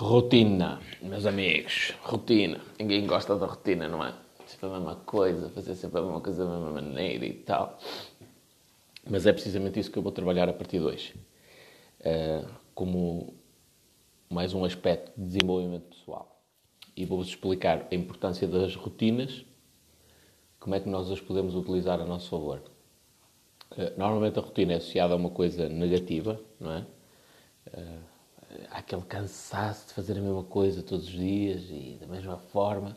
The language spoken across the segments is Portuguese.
Rotina, meus amigos, rotina. Ninguém gosta da rotina, não é? Sempre a mesma coisa, fazer sempre a mesma coisa da mesma maneira e tal. Mas é precisamente isso que eu vou trabalhar a partir de hoje. Uh, como mais um aspecto de desenvolvimento pessoal. E vou-vos explicar a importância das rotinas, como é que nós as podemos utilizar a nosso favor. Uh, normalmente a rotina é associada a uma coisa negativa, não é? Uh, há aquele cansaço de fazer a mesma coisa todos os dias e da mesma forma,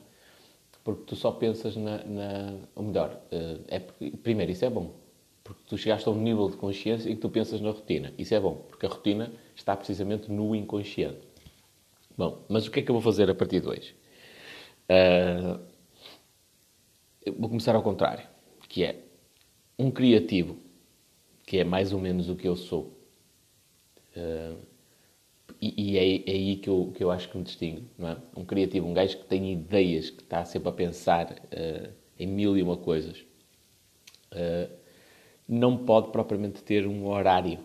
porque tu só pensas na. na ou melhor, eh, é, primeiro, isso é bom, porque tu chegaste a um nível de consciência em que tu pensas na rotina. Isso é bom, porque a rotina está precisamente no inconsciente. Bom, mas o que é que eu vou fazer a partir de hoje? Uh, vou começar ao contrário, que é um criativo, que é mais ou menos o que eu sou. Uh, e, e é, é, aí que eu, que eu acho que me distingo, não é? Um criativo, um gajo que tem ideias, que está sempre a pensar uh, em mil e uma coisas, uh, não pode propriamente ter um horário.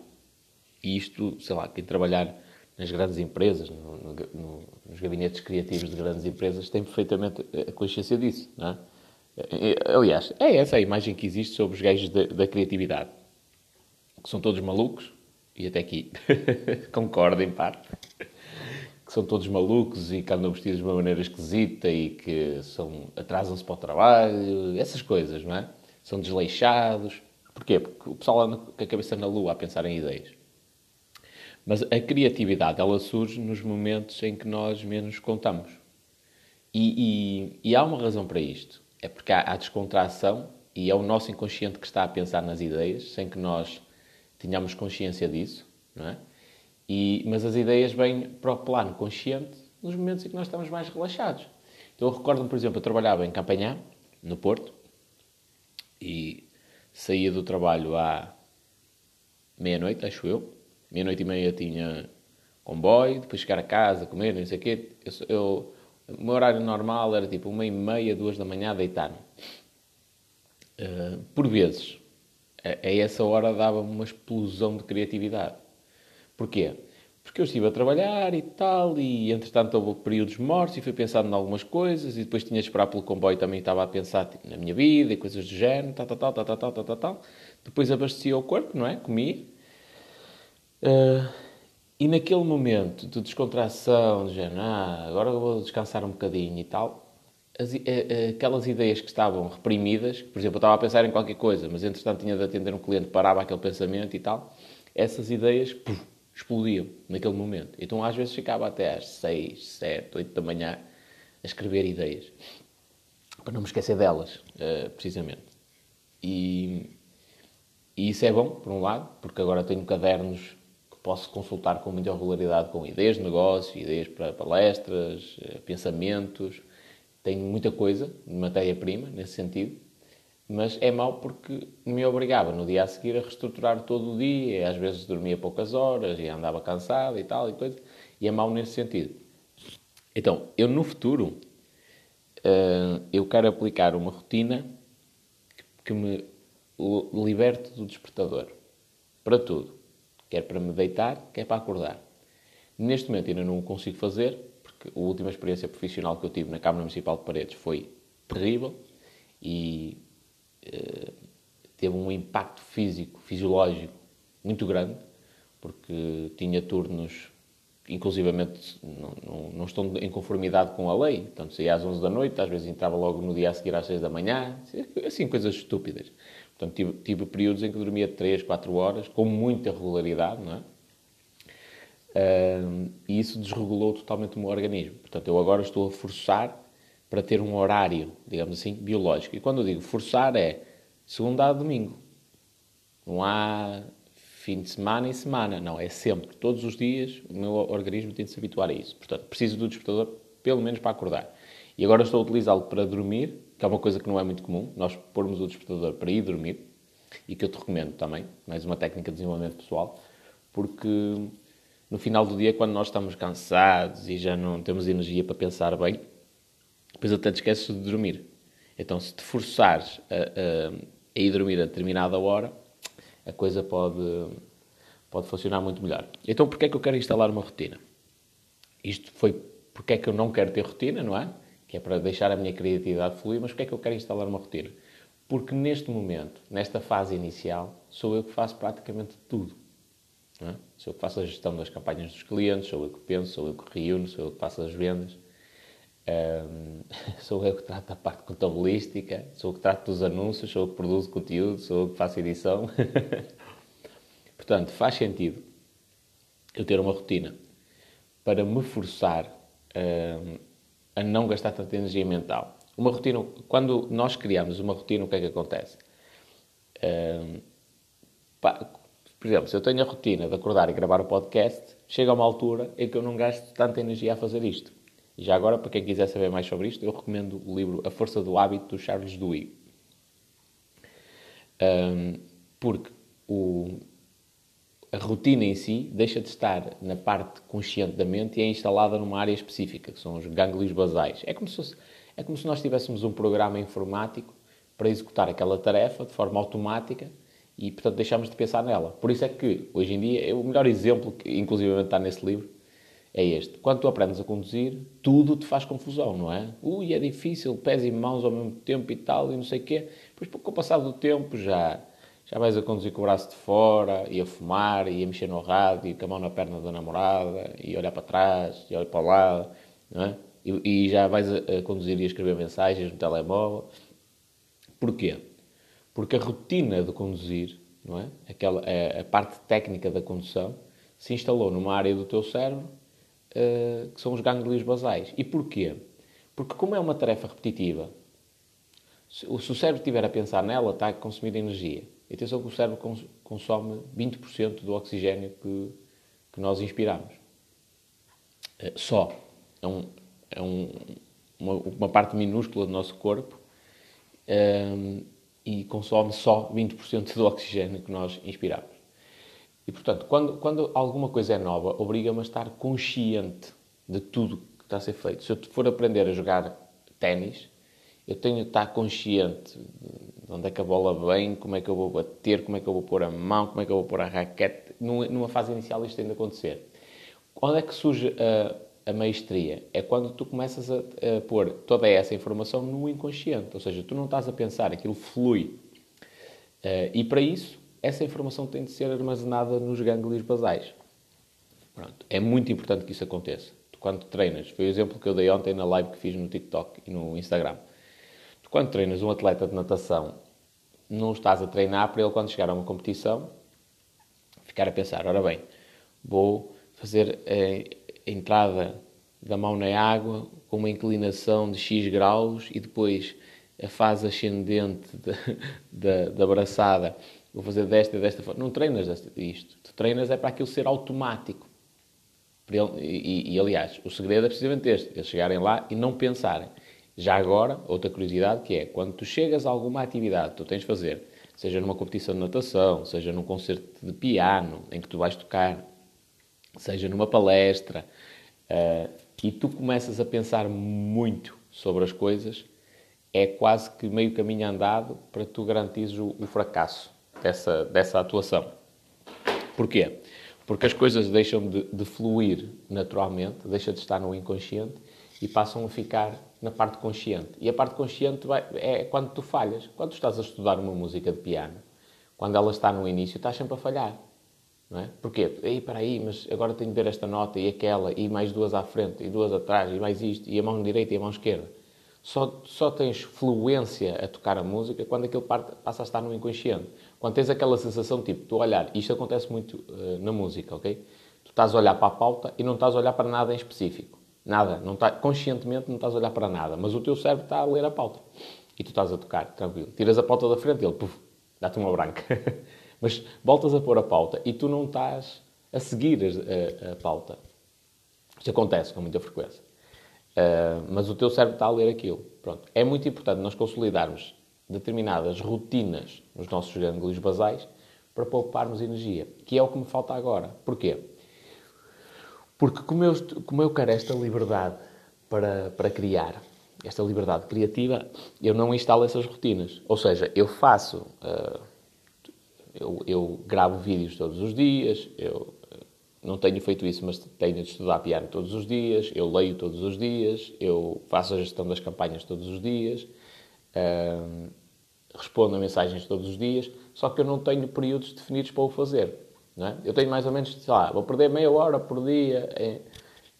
E isto, sei lá, quem trabalhar nas grandes empresas, no, no, no, nos gabinetes criativos de grandes empresas, tem perfeitamente a consciência disso, não é? Aliás, é essa a imagem que existe sobre os gajos da, da criatividade. Que são todos malucos, e até aqui concordo em parte, que são todos malucos e que andam vestidos de uma maneira esquisita e que são, atrasam-se para o trabalho, essas coisas, não é? São desleixados. Porquê? Porque o pessoal anda com a cabeça na lua a pensar em ideias. Mas a criatividade, ela surge nos momentos em que nós menos contamos. E, e, e há uma razão para isto. É porque há, há descontração e é o nosso inconsciente que está a pensar nas ideias, sem que nós tínhamos consciência disso, não é? E, mas as ideias vêm para o plano consciente nos momentos em que nós estamos mais relaxados. Então eu recordo-me, por exemplo, eu trabalhava em Campanhã, no Porto, e saía do trabalho à meia-noite, acho eu. Meia-noite e meia tinha comboio, depois chegar a casa, comer, não sei o quê. Eu, eu, o meu horário normal era tipo uma e meia, duas da manhã, deitar-me. Uh, por vezes, a, essa hora dava-me uma explosão de criatividade. Porquê? Porque eu estive a trabalhar e tal, e entretanto houve períodos mortos e fui pensando em algumas coisas, e depois tinha de esperar pelo comboio também estava a pensar tipo, na minha vida e coisas do género, tal, tal, tal, tal, tal, tal, tal, tal. Depois abastecia o corpo, não é? Comia. Uh, e naquele momento de descontração, de género, ah, agora eu vou descansar um bocadinho e tal, as, eh, eh, aquelas ideias que estavam reprimidas, por exemplo, eu estava a pensar em qualquer coisa, mas entretanto tinha de atender um cliente, parava aquele pensamento e tal, essas ideias puf, explodiam naquele momento. Então às vezes ficava até às 6, 7, 8 da manhã a escrever ideias, para não me esquecer delas, uh, precisamente. E, e isso é bom, por um lado, porque agora tenho cadernos que posso consultar com muita regularidade com ideias de negócio, ideias para palestras, pensamentos, tenho muita coisa de matéria-prima nesse sentido, mas é mau porque me obrigava no dia a seguir a reestruturar todo o dia, às vezes dormia poucas horas e andava cansado e tal e coisa, e é mau nesse sentido. Então, eu no futuro, uh, eu quero aplicar uma rotina que me liberte do despertador, para tudo. Quer para me deitar, quer para acordar. Neste momento ainda não o consigo fazer, porque a última experiência profissional que eu tive na Câmara Municipal de Paredes foi terrível e uh, teve um impacto físico, fisiológico muito grande, porque tinha turnos, inclusivamente, não, não, não estão em conformidade com a lei. Portanto, saía às 11 da noite, às vezes entrava logo no dia a seguir às 6 da manhã, assim, coisas estúpidas. Portanto, tive, tive períodos em que dormia 3, 4 horas, com muita regularidade, não é? E isso desregulou totalmente o meu organismo. Portanto, eu agora estou a forçar para ter um horário, digamos assim, biológico. E quando eu digo forçar é segunda a domingo. Não há fim de semana e semana. Não, é sempre, todos os dias, o meu organismo tem de se habituar a isso. Portanto, preciso do despertador pelo menos para acordar. E agora estou a utilizá-lo para dormir, que é uma coisa que não é muito comum, nós pormos o despertador para ir dormir, e que eu te recomendo também, mais uma técnica de desenvolvimento pessoal, porque no final do dia, quando nós estamos cansados e já não temos energia para pensar bem, depois até te esqueces de dormir. Então, se te forçares a, a, a ir dormir a determinada hora, a coisa pode, pode funcionar muito melhor. Então, porquê é que eu quero instalar uma rotina? isto foi porque é que eu não quero ter rotina, não é? Que é para deixar a minha criatividade fluir, mas porque é que eu quero instalar uma rotina? Porque neste momento, nesta fase inicial, sou eu que faço praticamente tudo. É? Sou eu que faço a gestão das campanhas dos clientes, sou eu que penso, sou eu que reúno, sou eu que faço as vendas, um, sou eu que trato da parte contabilística, sou eu que trato dos anúncios, sou eu que produzo conteúdo, sou eu que faço edição. Portanto, faz sentido eu ter uma rotina para me forçar um, a não gastar tanta energia mental. Uma rotina, quando nós criamos uma rotina, o que é que acontece? Um, por exemplo, se eu tenho a rotina de acordar e gravar o podcast, chega a uma altura em que eu não gasto tanta energia a fazer isto. E já agora, para quem quiser saber mais sobre isto, eu recomendo o livro A Força do Hábito, do Charles Duhigg. Um, porque o, a rotina em si deixa de estar na parte consciente da mente e é instalada numa área específica, que são os gânglios basais. É como se, fosse, é como se nós tivéssemos um programa informático para executar aquela tarefa de forma automática e, portanto, deixamos de pensar nela. Por isso é que, hoje em dia, é o melhor exemplo, que inclusive está nesse livro, é este. Quando tu aprendes a conduzir, tudo te faz confusão, não é? Ui, é difícil, pés e mãos ao mesmo tempo e tal, e não sei o quê. Depois, com o passar do tempo, já, já vais a conduzir com o braço de fora, e a fumar, e a mexer no rádio, e com a mão na perna da namorada, e olhar para trás, e olhar para o lado, não é? E, e já vais a, a conduzir e a escrever mensagens no telemóvel. Porquê? Porque a rotina de conduzir, não é? Aquela, a, a parte técnica da condução, se instalou numa área do teu cérebro uh, que são os gânglios basais. E porquê? Porque como é uma tarefa repetitiva, se, se o cérebro estiver a pensar nela, está a consumir energia. E atenção que o cérebro cons consome 20% do oxigênio que, que nós inspiramos. Uh, só. É, um, é um, uma, uma, parte minúscula do nosso corpo. Um, eh, e consome só 20% do oxigênio que nós inspiramos. E, portanto, quando, quando alguma coisa é nova, obriga-me a estar consciente de tudo que está a ser feito. Se eu for aprender a jogar ténis, eu tenho de estar consciente de onde é que a bola vem, como é que eu vou bater, como é que eu vou pôr a mão, como é que eu vou pôr a raquete. Numa fase inicial isto tem de acontecer. Onde é que surge a, a maestria é quando tu começas a, a, pôr toda essa informação no inconsciente, ou seja, tu não estás a pensar, aquilo flui. Uh, e para isso, essa informação tem de ser armazenada nos gânglios basais. Pronto. É muito importante que isso aconteça. Tu, quando treinas, foi o exemplo que eu dei ontem na live que fiz no TikTok e no Instagram. Tu, quando treinas um atleta de natação, não estás a treinar para ele, quando chegar a uma competição, ficar a pensar: ora bem, vou fazer. Eh, entrada da mão na água com uma inclinação de X graus e depois a fase ascendente da, da braçada, vou fazer desta e desta forma. Não treinas isto. Tu treinas é para aquilo ser automático. E, e, e, aliás, o segredo é precisamente este: eles chegarem lá e não pensarem. Já agora, outra curiosidade que é, quando tu chegas a alguma atividade que tu tens de fazer, seja numa competição de natação, seja num concerto de piano em que tu vais tocar, seja numa palestra, uh, e tu começas a pensar muito sobre as coisas, é quase que meio caminho andado para tu garantires o, o fracasso dessa, dessa atuação. Porquê? Porque as coisas deixam de, de fluir naturalmente, deixam de estar no inconsciente e passam a ficar na parte consciente. E a parte consciente vai, é quando tu falhas. Quando tu estás a estudar uma música de piano, quando ela está no início, estás sempre a falhar. Não é? Porquê? Ei, para aí, mas agora tenho de ver esta nota e aquela, e mais duas à frente, e duas atrás, e mais isto, e a mão direita e a mão esquerda. Só, só tens fluência a tocar a música quando aquilo parte, passa a estar no inconsciente. Quando tens aquela sensação, tipo, tu olhar, isto acontece muito uh, na música, ok? Tu estás a olhar para a pauta e não estás a olhar para nada em específico. Nada. Não tá, conscientemente não estás a olhar para nada, mas o teu cérebro está a ler a pauta. E tu estás a tocar, tranquilo. Tiras a pauta da frente e ele, puf, dá-te uma branca. Mas voltas a pôr a pauta e tu não estás a seguir a, a, a pauta. Isto acontece com muita frequência. Uh, mas o teu cérebro está a ler aquilo. Pronto. É muito importante nós consolidarmos determinadas rotinas nos nossos gânglios basais para pouparmos energia, que é o que me falta agora. Porquê? Porque como eu, como eu quero esta liberdade para, para criar, esta liberdade criativa, eu não instalo essas rotinas. Ou seja, eu faço... Uh, eu, eu gravo vídeos todos os dias, eu não tenho feito isso, mas tenho de estudar piano todos os dias, eu leio todos os dias, eu faço a gestão das campanhas todos os dias, uh, respondo a mensagens todos os dias, só que eu não tenho períodos definidos para o fazer. É? Eu tenho mais ou menos, sei lá, vou perder meia hora por dia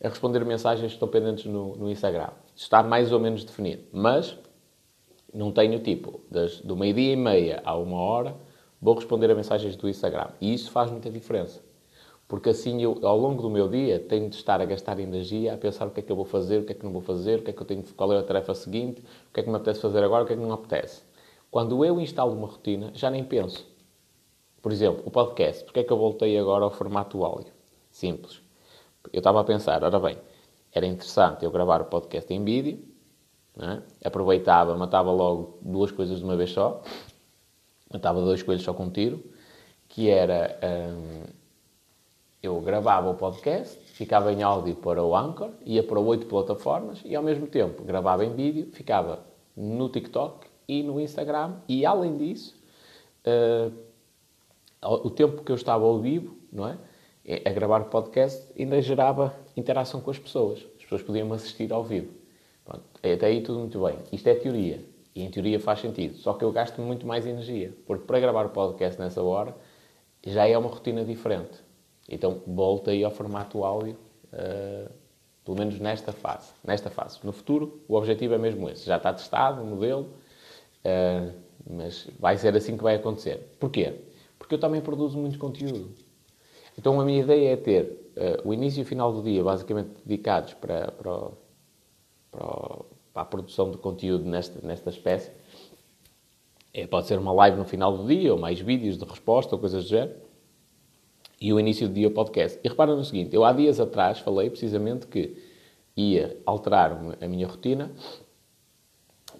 a responder mensagens que estão pendentes no, no Instagram. Está mais ou menos definido. Mas não tenho tipo, das, do meio-dia e meia a uma hora, vou responder a mensagens do Instagram. E isso faz muita diferença. Porque assim, eu, ao longo do meu dia, tenho de estar a gastar energia a pensar o que é que eu vou fazer, o que é que não vou fazer, o que é que eu tenho, qual é a tarefa seguinte, o que é que me apetece fazer agora, o que é que não me apetece. Quando eu instalo uma rotina, já nem penso. Por exemplo, o podcast. Porquê é que eu voltei agora ao formato áudio? Simples. Eu estava a pensar, ora bem, era interessante eu gravar o podcast em vídeo, é? aproveitava, matava logo duas coisas de uma vez só, matava dois coelhos só com um tiro, que era hum, eu gravava o podcast, ficava em áudio para o Anchor, ia para oito plataformas e ao mesmo tempo gravava em vídeo, ficava no TikTok e no Instagram e além disso uh, o tempo que eu estava ao vivo, não é? A gravar o podcast ainda gerava interação com as pessoas. As pessoas podiam assistir ao vivo. Pronto, até aí tudo muito bem. Isto é teoria. E em teoria faz sentido. Só que eu gasto muito mais energia. Porque para gravar o podcast nessa hora já é uma rotina diferente. Então volta aí ao formato áudio, uh, pelo menos nesta fase. Nesta fase. No futuro, o objetivo é mesmo esse. Já está testado o modelo, uh, mas vai ser assim que vai acontecer. Porquê? Porque eu também produzo muito conteúdo. Então a minha ideia é ter uh, o início e o final do dia basicamente dedicados para, para, para, para a produção de conteúdo nesta, nesta espécie. É, pode ser uma live no final do dia, ou mais vídeos de resposta, ou coisas do género. E o início do dia o podcast. E repara no seguinte, eu há dias atrás falei precisamente que ia alterar a minha rotina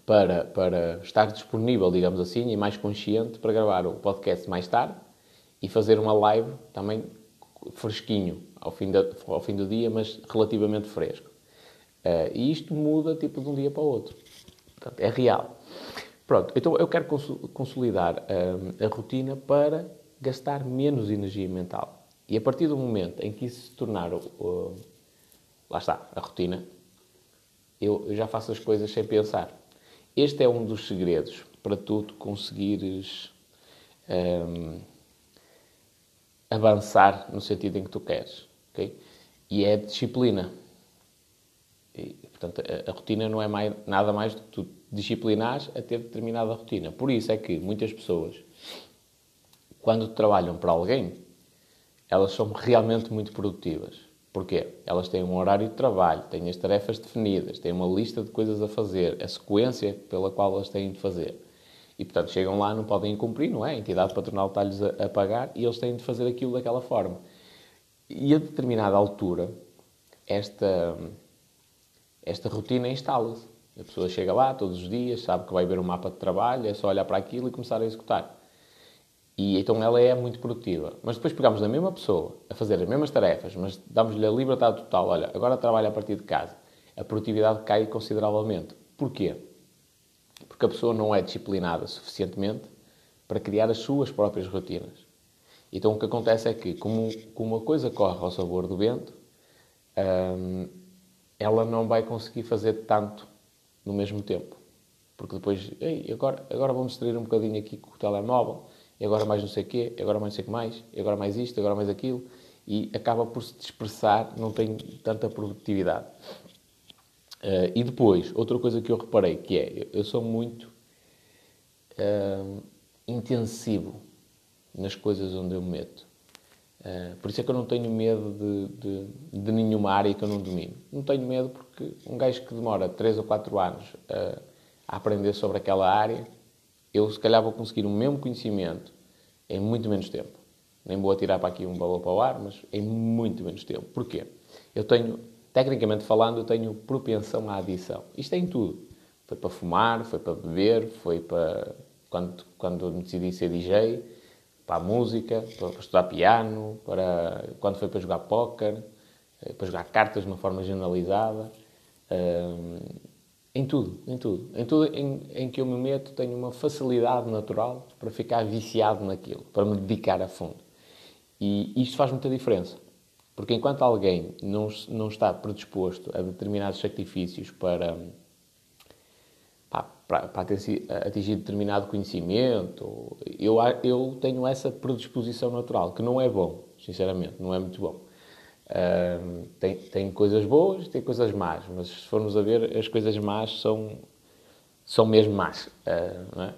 para, para estar disponível, digamos assim, e mais consciente para gravar o podcast mais tarde e fazer uma live também fresquinho ao fim, da, ao fim do dia, mas relativamente fresco. Uh, e isto muda tipo de um dia para o outro. Portanto, é real. Pronto, então eu quero consolidar uh, a rotina para gastar menos energia mental. E a partir do momento em que isso se tornar, uh, lá está, a rotina, eu, eu já faço as coisas sem pensar. Este é um dos segredos para tu conseguires um, avançar no sentido em que tu queres. Okay? E é disciplina. E, portanto, a, a, rotina não é mais, nada mais do que tu disciplinares a ter determinada rotina. Por isso é que muitas pessoas, quando trabalham para alguém, elas são realmente muito produtivas. Porquê? Elas têm um horário de trabalho, têm as tarefas definidas, têm uma lista de coisas a fazer, a sequência pela qual elas têm de fazer. E, portanto, chegam lá, não podem cumprir, não é? A entidade patronal está-lhes a, a, pagar e eles têm de fazer aquilo daquela forma. E a determinada altura, esta, esta rotina instala-se. A pessoa chega lá todos os dias, sabe que vai ver um mapa de trabalho, é só olhar para aquilo e começar a executar. E então ela é muito produtiva. Mas depois pegamos a mesma pessoa a fazer as mesmas tarefas, mas damos-lhe a liberdade total. Olha, agora trabalha a partir de casa. A produtividade cai consideravelmente. Porquê? Porque a pessoa não é disciplinada suficientemente para criar as suas próprias rotinas. Então o que acontece é que, como, como uma coisa corre ao sabor do vento, hum, ela não vai conseguir fazer tanto no mesmo tempo. Porque depois, Ei, agora, agora vamos distrair um bocadinho aqui com o telemóvel e agora mais não sei o quê, e agora mais não sei o que mais, e agora mais isto, e agora mais aquilo, e acaba por se dispersar, não tem tanta produtividade. Uh, e depois, outra coisa que eu reparei, que é, eu sou muito uh, intensivo nas coisas onde eu me meto. Uh, por isso é que eu não tenho medo de, de, de, nenhuma área que eu não domino. Não tenho medo porque um gajo que demora 3 ou 4 anos a aprender sobre aquela área, eu se calhar vou conseguir o mesmo conhecimento em muito menos tempo. Nem vou atirar para aqui um valor para o ar, mas em muito menos tempo. Porquê? Eu tenho, tecnicamente falando, eu tenho propensão à adição. Isto é em tudo. Foi para fumar, foi para beber, foi para quando, quando decidi ser DJ, para a música, para, para estudar piano, para quando foi para jogar póquer, eh, para jogar cartas de uma forma generalizada. Um, em tudo, em tudo. Em tudo em, em, que eu me meto, tenho uma facilidade natural para ficar viciado naquilo, para me dedicar a fundo. E isto faz muita diferença. Porque enquanto alguém não, não está predisposto a determinados sacrifícios para, para, para atingir determinado conhecimento, eu, eu tenho essa predisposição natural, que não é bom, sinceramente, não é muito bom. Uh, tem, tem coisas boas, tem coisas más, mas se formos a ver, as coisas más são, são mesmo más. Uh, é?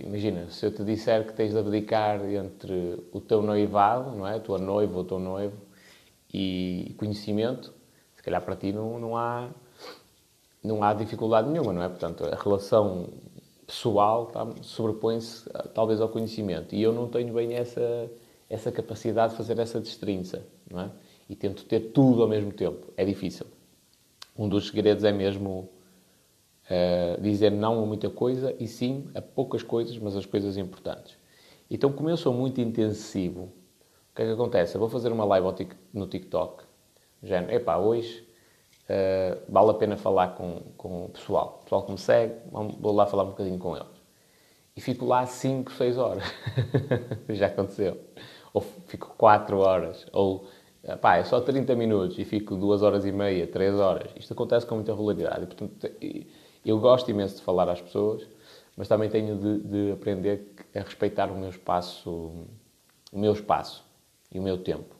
Imagina, se eu te disser que tens de abdicar entre o teu noivado, não é? a tua noiva ou o teu noivo, e conhecimento, se calhar para ti não, não, há, não há dificuldade nenhuma, não é? Portanto, a relação pessoal tá, sobrepõe-se talvez ao conhecimento. E eu não tenho bem essa, essa capacidade de fazer essa destrinça, não é? E tento ter tudo ao mesmo tempo. É difícil. Um dos segredos é mesmo uh, dizer não a muita coisa e sim a poucas coisas, mas as coisas importantes. Então, como eu sou muito intensivo o que é que acontece? Eu vou fazer uma live no TikTok, género, epá, hoje uh, vale a pena falar com, com o pessoal. O pessoal que me segue, vou lá falar um bocadinho com eles. E fico lá 5, 6 horas. Já aconteceu. Ou fico 4 horas. Ou, pá, é só 30 minutos e fico 2 horas e meia, 3 horas. Isto acontece com muita regularidade. E, portanto, eu gosto imenso de falar às pessoas, mas também tenho de, de aprender a respeitar o meu espaço, o meu espaço e o meu tempo.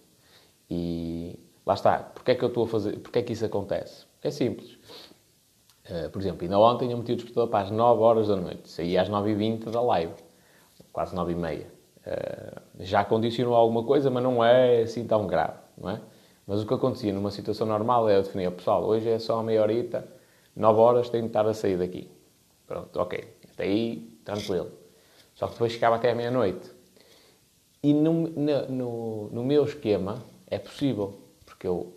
E lá está. Porquê é que eu estou a fazer? Porquê é que isso acontece? É simples. Uh, por exemplo, ainda ontem eu meti o despertador para as 9 horas da noite. Saí às 9h20 da live. Quase 9h30. Uh, eh, já condicionou alguma coisa, mas não é assim tão grave, não é? Mas o que acontecia numa situação normal é eu definir, pessoal, hoje é só meia horita, 9 horas tenho de estar a sair daqui. Pronto, ok. Até aí, tranquilo. Só que depois ficava até a meia-noite. E no, no, no, meu esquema é possível, porque eu,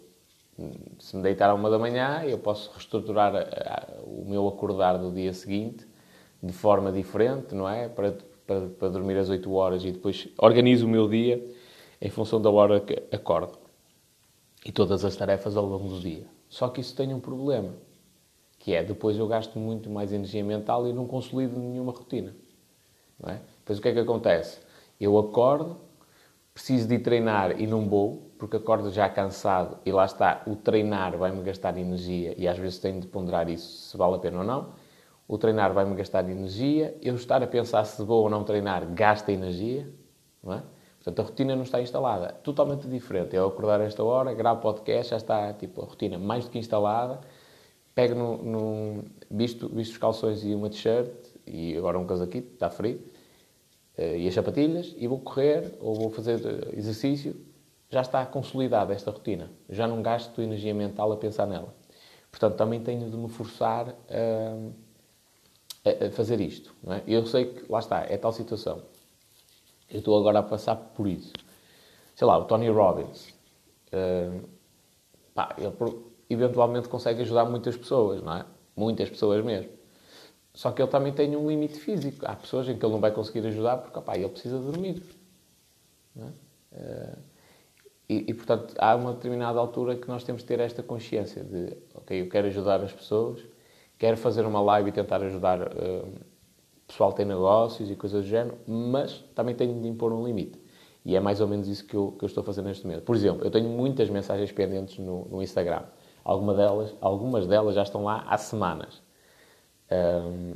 se me deitar a uma da manhã, eu posso reestruturar a, o meu acordar do dia seguinte de forma diferente, não é? Para, para, para dormir às 8 horas e depois organizo o meu dia em função da hora que acordo. E todas as tarefas ao longo do dia. Só que isso tem um problema, que é depois eu gasto muito mais energia mental e não consolido nenhuma rotina. Não é? Depois o que é que acontece? Eu acordo, preciso de treinar e não vou, porque acordo já cansado e lá está, o treinar vai-me gastar energia e às vezes tenho de ponderar isso, se vale a pena ou não. O treinar vai-me gastar energia, eu estar a pensar se vou ou não treinar gasta energia, não é? Portanto, a rotina não está instalada. Totalmente diferente. Eu acordar a esta hora, gravo podcast, já está tipo, a rotina mais do que instalada. Pego no, no visto, visto os calções e uma t-shirt e agora um casaquito, está frio e as sapatilhas e vou correr ou vou fazer eh, exercício, já está consolidada esta rotina. Já não gasto energia mental a pensar nela. Portanto, também tenho de me forçar a, a fazer isto. É? Eu sei que, lá está, é tal situação. Eu estou agora a passar por isso. Sei lá, o Tony Robbins. Uh, pá, ele eventualmente consegue ajudar muitas pessoas, não é? Muitas pessoas mesmo. Só que ele também tem um limite físico. Há pessoas em que ele não vai conseguir ajudar porque opa, ele precisa dormir. É? E, e, portanto, há uma determinada altura que nós temos de ter esta consciência de, ok, eu quero ajudar as pessoas, quero fazer uma live e tentar ajudar uh, pessoal que tem negócios e coisas do género, mas também tenho de impor um limite. E é mais ou menos isso que eu, que eu estou fazendo neste momento. Por exemplo, eu tenho muitas mensagens pendentes no, no Instagram. Alguma delas, algumas delas já estão lá há semanas um,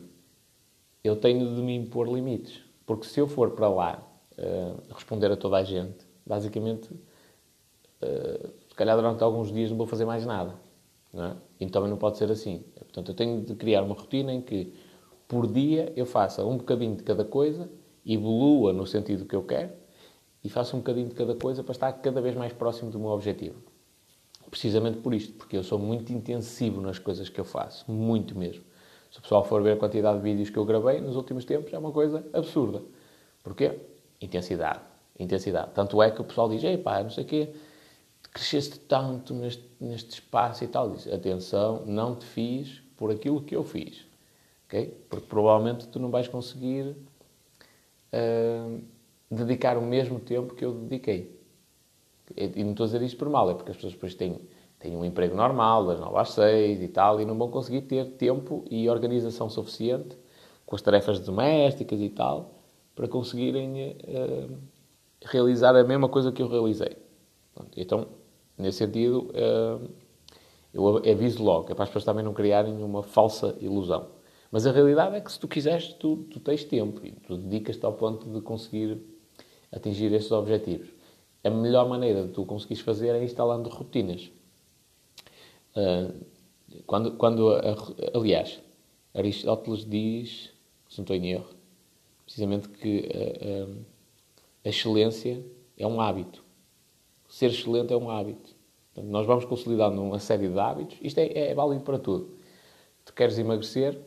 eu tenho de me impor limites. Porque se eu for para lá uh, responder a toda a gente, basicamente, uh, se calhar durante alguns dias não vou fazer mais nada. Não é? Então não pode ser assim. Portanto, eu tenho de criar uma rotina em que, por dia, eu faça um bocadinho de cada coisa, evolua no sentido que eu quero, e faça um bocadinho de cada coisa para estar cada vez mais próximo do meu objetivo. Precisamente por isto, porque eu sou muito intensivo nas coisas que eu faço, muito mesmo. Se o pessoal for ver a quantidade de vídeos que eu gravei nos últimos tempos, é uma coisa absurda. Porquê? Intensidade. Intensidade. Tanto é que o pessoal diz, ei pá, não sei o quê, cresceste tanto neste, neste espaço e tal. Diz, atenção, não te fiz por aquilo que eu fiz. Okay? Porque provavelmente tu não vais conseguir uh, dedicar o mesmo tempo que eu dediquei. E não estou a dizer isto por mal, é porque as pessoas depois têm têm um emprego normal, das 9 às 6 e tal, e não vão conseguir ter tempo e organização suficiente com as tarefas domésticas e tal, para conseguirem uh, realizar a mesma coisa que eu realizei. Então, nesse sentido, uh, eu aviso logo, é para as pessoas também não criarem uma falsa ilusão. Mas a realidade é que se tu quiseres, tu, tu tens tempo e tu dedicas-te ao ponto de conseguir atingir estes objetivos. A melhor maneira de tu conseguires fazer é instalando rotinas. Uh, quando, quando, aliás, Aristóteles diz, se não estou em erro, precisamente que a, a, a excelência é um hábito. Ser excelente é um hábito. Portanto, nós vamos consolidando uma série de hábitos. Isto é, é, válido para tudo. Tu queres emagrecer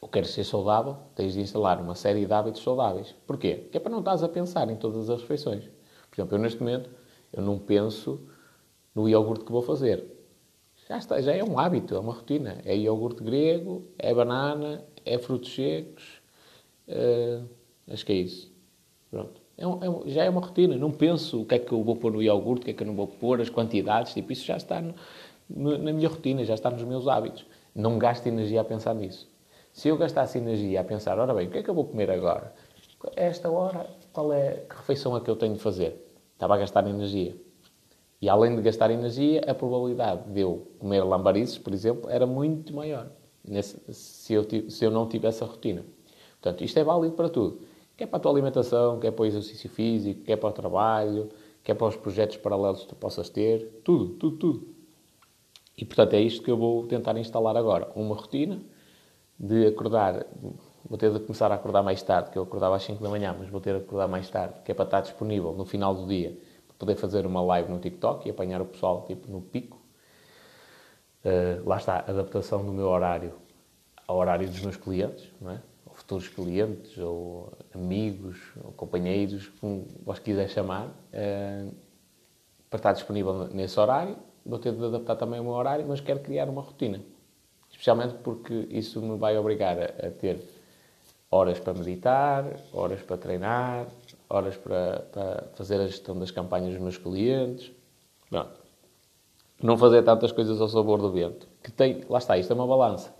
ou queres ser saudável, tens de instalar uma série de hábitos saudáveis. Porquê? Que é para não estás a pensar em todas as refeições. Por exemplo, eu neste momento, eu não penso no iogurte que vou fazer. Já, está, já é um hábito, é uma rotina. É iogurte grego, é banana, é frutos secos. Uh, acho que é isso. Pronto. É um, é já é uma rotina. Não penso o que é que eu vou pôr no iogurte, o que é que eu não vou pôr, as quantidades. Tipo, isso já está no, no, na minha rotina, já está nos meus hábitos. Não gasto energia a pensar nisso. Se eu gastasse energia a pensar, ora bem, o que é que eu vou comer agora? Esta hora, qual é, que refeição é que eu tenho de fazer? Estava a gastar energia. E além de gastar energia, a probabilidade de eu comer lambarices, por exemplo, era muito maior nesse, se, eu, se eu não tivesse a rotina. Portanto, isto é válido para tudo. Quer para a tua alimentação, quer para o exercício físico, quer para o trabalho, quer para os projetos paralelos que tu possas ter. Tudo, tudo, tudo. E, portanto, é isto que eu vou tentar instalar agora. Uma rotina de acordar... Vou ter de começar a acordar mais tarde, que eu acordava às 5 da manhã, mas vou ter de acordar mais tarde, que é para estar disponível no final do dia poder fazer uma live no TikTok e apanhar o pessoal tipo no pico. Uh, lá está, adaptação do meu horário ao horário dos meus clientes, não é? ou futuros clientes, ou amigos, ou companheiros, como vos quiser chamar, uh, para estar disponível nesse horário. Vou ter de adaptar também o meu horário, mas quero criar uma rotina. Especialmente porque isso me vai obrigar a, a ter horas para meditar, horas para treinar, horas para, para, fazer a gestão das campanhas dos meus clientes. Pronto. Não fazer tantas coisas ao sabor do vento. Que tem, lá está, isto é uma balança.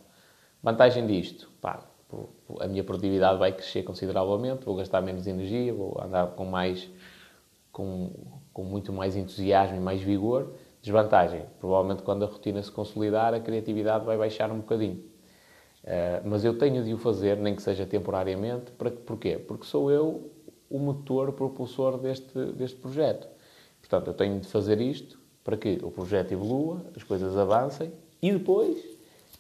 Vantagem disto, pá, a minha produtividade vai crescer consideravelmente, vou gastar menos energia, vou andar com mais, com, com muito mais entusiasmo e mais vigor. Desvantagem, provavelmente quando a rotina se consolidar, a criatividade vai baixar um bocadinho. Uh, mas eu tenho de o fazer, nem que seja temporariamente, para, porquê? Porque sou eu o motor propulsor deste, deste projeto. Portanto, eu tenho de fazer isto para que o projeto evolua, as coisas avancem e depois,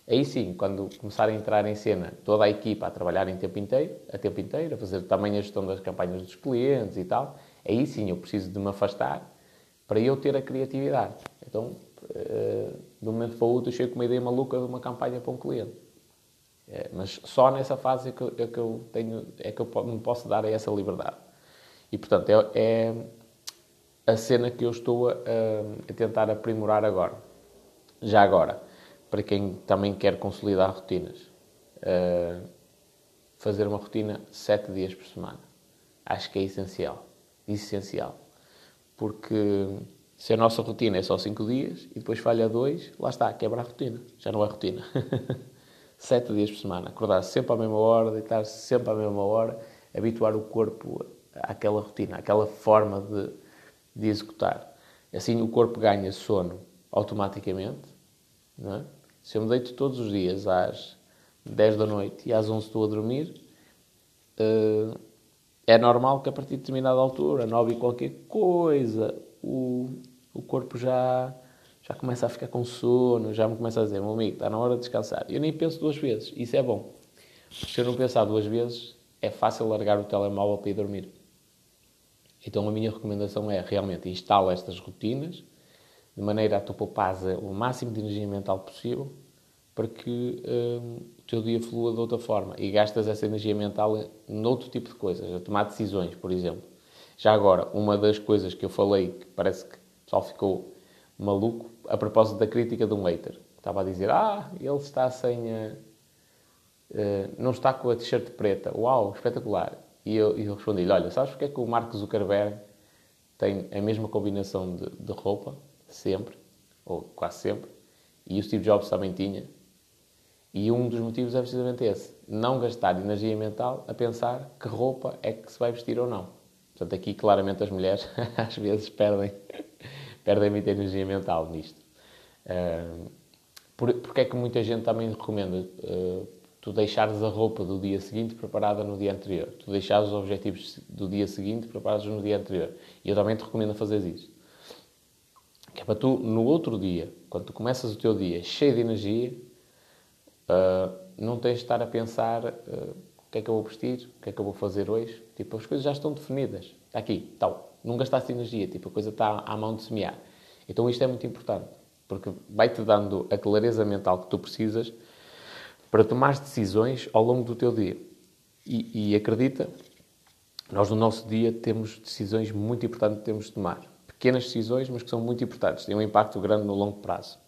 aí sim, quando começar a entrar em cena toda a equipa a trabalhar em tempo inteiro, a tempo inteiro, a fazer também a gestão das campanhas dos clientes e tal, aí sim eu preciso de me afastar para eu ter a criatividade. Então, uh, de um momento para o outro, eu chego com uma ideia maluca de uma campanha para um cliente. É, mas só nessa fase é que, é que, eu tenho, é que eu me posso dar essa liberdade. E portanto é, é a cena que eu estou a, a, tentar aprimorar agora. Já agora, para quem também quer consolidar rotinas, fazer uma rotina sete dias por semana. Acho que é essencial. Essencial. Porque se a nossa rotina é só cinco dias e depois falha dois, lá está, quebra a rotina. Já não é rotina. sete dias por semana. Acordar sempre à mesma hora, deitar -se sempre à mesma hora, habituar o corpo àquela rotina, àquela forma de, de executar. Assim o corpo ganha sono automaticamente. É? Se eu me deito todos os dias às 10 da noite e às 11 estou a dormir, uh, é normal que a partir de determinada altura, 9 e qualquer coisa, o, o corpo já já começa a ficar com sono, já me começa a dizer, meu amigo, está na hora de descansar. Eu nem penso duas vezes, isso é bom. Se eu não pensar duas vezes, é fácil largar o telemóvel para ir dormir. Então a minha recomendação é realmente instala estas rotinas de maneira a tu poupares o máximo de energia mental possível para que hum, o teu dia flua de outra forma e gastas essa energia mental noutro tipo de coisas, a tomar decisões, por exemplo. Já agora, uma das coisas que eu falei que parece que o pessoal ficou maluco a propósito da crítica de um hater. Estava a dizer, ah, ele está sem uh, não está com a t-shirt preta. Uau, espetacular. E eu, eu respondi-lhe, olha, sabes porque é que o Mark Zuckerberg tem a mesma combinação de, de roupa, sempre, ou quase sempre, e o Steve Jobs também tinha. E um dos motivos é precisamente esse. Não gastar energia mental a pensar que roupa é que se vai vestir ou não. Portanto, aqui claramente as mulheres às vezes perdem, perdem muita energia mental nisto. Uh, por, porque é que muita gente também recomenda uh, tu deixares a roupa do dia seguinte preparada no dia anterior, tu deixares os objetivos do dia seguinte preparados no dia anterior. E eu também te recomendo fazer isso. Que é para tu, no outro dia, quando tu começas o teu dia cheio de energia, uh, não tens de estar a pensar o que é que eu vou vestir, o que é que eu vou fazer hoje. Tipo, as coisas já estão definidas. Está aqui, tal. Não gastaste energia, tipo, a coisa está à mão de semear. Então isto é muito importante, porque vai-te dando a clareza mental que tu precisas para tomar decisões ao longo do teu dia. E, e acredita, nós no nosso dia temos decisões muito importantes que temos de tomar. Pequenas decisões, mas que são muito importantes, têm um impacto grande no longo prazo.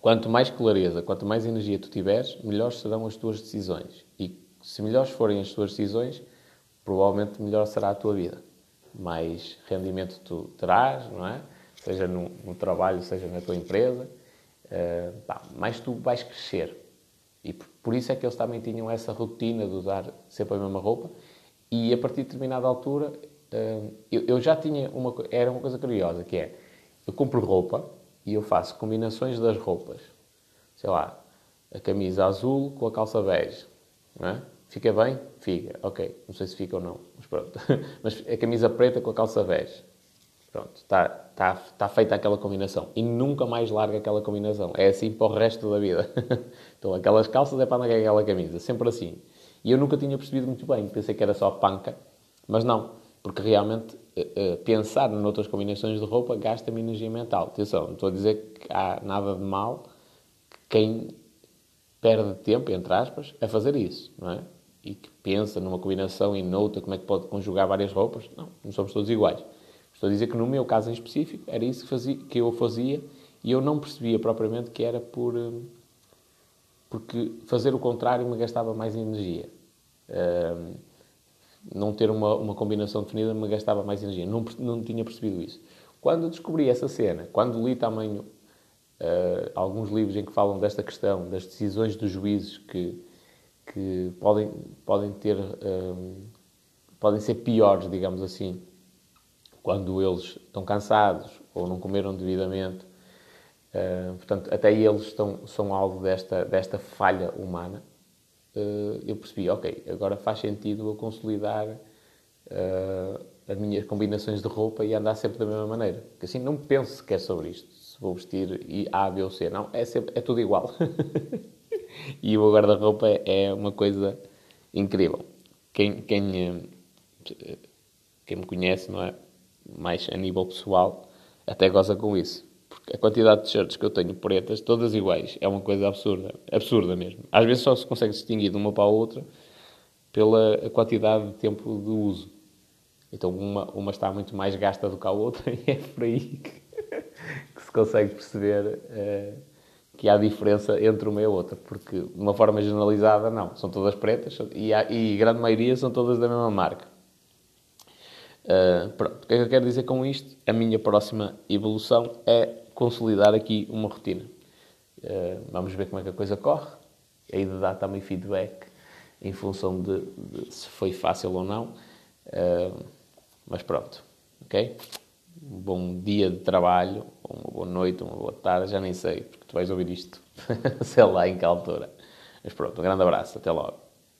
Quanto mais clareza, quanto mais energia tu tiveres, melhores serão as tuas decisões. E se melhores forem as tuas decisões, provavelmente melhor será a tua vida. Mais rendimento tu terás, não é? Seja no, no trabalho, seja na tua empresa. Uh, pá, mais tu vais crescer. E por isso é que eles também tinham essa rotina de usar sempre a mesma roupa. E a partir de determinada altura, hum, eu já tinha uma era uma coisa curiosa que é eu compro roupa e eu faço combinações das roupas. Sei lá, a camisa azul com a calça bege, não é? Fica bem? Fica. Ok. Não sei se fica ou não, mas pronto. mas a camisa preta com a calça bege. Pronto, está tá, tá feita aquela combinação. E nunca mais larga aquela combinação. É assim para o resto da vida. então, aquelas calças é para andar aquela camisa. Sempre assim. E eu nunca tinha percebido muito bem. Pensei que era só panca. Mas não. Porque realmente uh, uh, pensar noutras combinações de roupa gasta-me energia mental. Atenção, não estou a dizer que há nada de mal quem perde tempo, entre aspas, a fazer isso, não é? E que pensa numa combinação e noutra, como é que pode conjugar várias roupas. Não, não somos todos iguais. Estou a dizer que no meu caso em específico era isso que, fazia, que eu fazia e eu não percebia propriamente que era por hum, porque fazer o contrário me gastava mais energia. Um, não ter uma, uma combinação definida me gastava mais energia. Não, não tinha percebido isso. Quando descobri essa cena, quando li também uh, alguns livros em que falam desta questão, das decisões dos juízes que, que podem, podem ter, um, podem ser piores, digamos assim, quando eles estão cansados ou não comeram devidamente. Uh, portanto, até eles estão, são alvo desta, desta falha humana. Uh, eu percebi, ok, agora faz sentido eu consolidar uh, as minhas combinações de roupa e andar sempre da mesma maneira. Porque assim não penso sequer sobre isto. Se vou vestir A, B ou C. Não, é, sempre, é tudo igual. e o guarda-roupa é, uma coisa incrível. Quem, quem, quem me conhece, não é? mais a nível pessoal, até goza com isso. Porque a quantidade de t-shirts que eu tenho pretas, todas iguais, é uma coisa absurda. Absurda mesmo. Às vezes só se consegue distinguir de uma para a outra pela quantidade de tempo de uso. Então uma, uma está muito mais gasta do que a outra e é por aí que, que se consegue perceber uh, que há diferença entre uma e a outra. Porque de uma forma generalizada, não. São todas pretas e, há, e grande maioria são todas da mesma marca. Uh, pronto, o que é que eu quero dizer com isto? A minha próxima evolução é consolidar aqui uma rotina. Uh, vamos ver como é que a coisa corre. Aí de dar também feedback em função de, de se foi fácil ou não. Uh, mas pronto, ok? Um bom dia de trabalho, uma boa noite, uma boa tarde, já nem sei, porque tu vais ouvir isto, sei lá em que altura. Mas pronto, um grande abraço, até logo.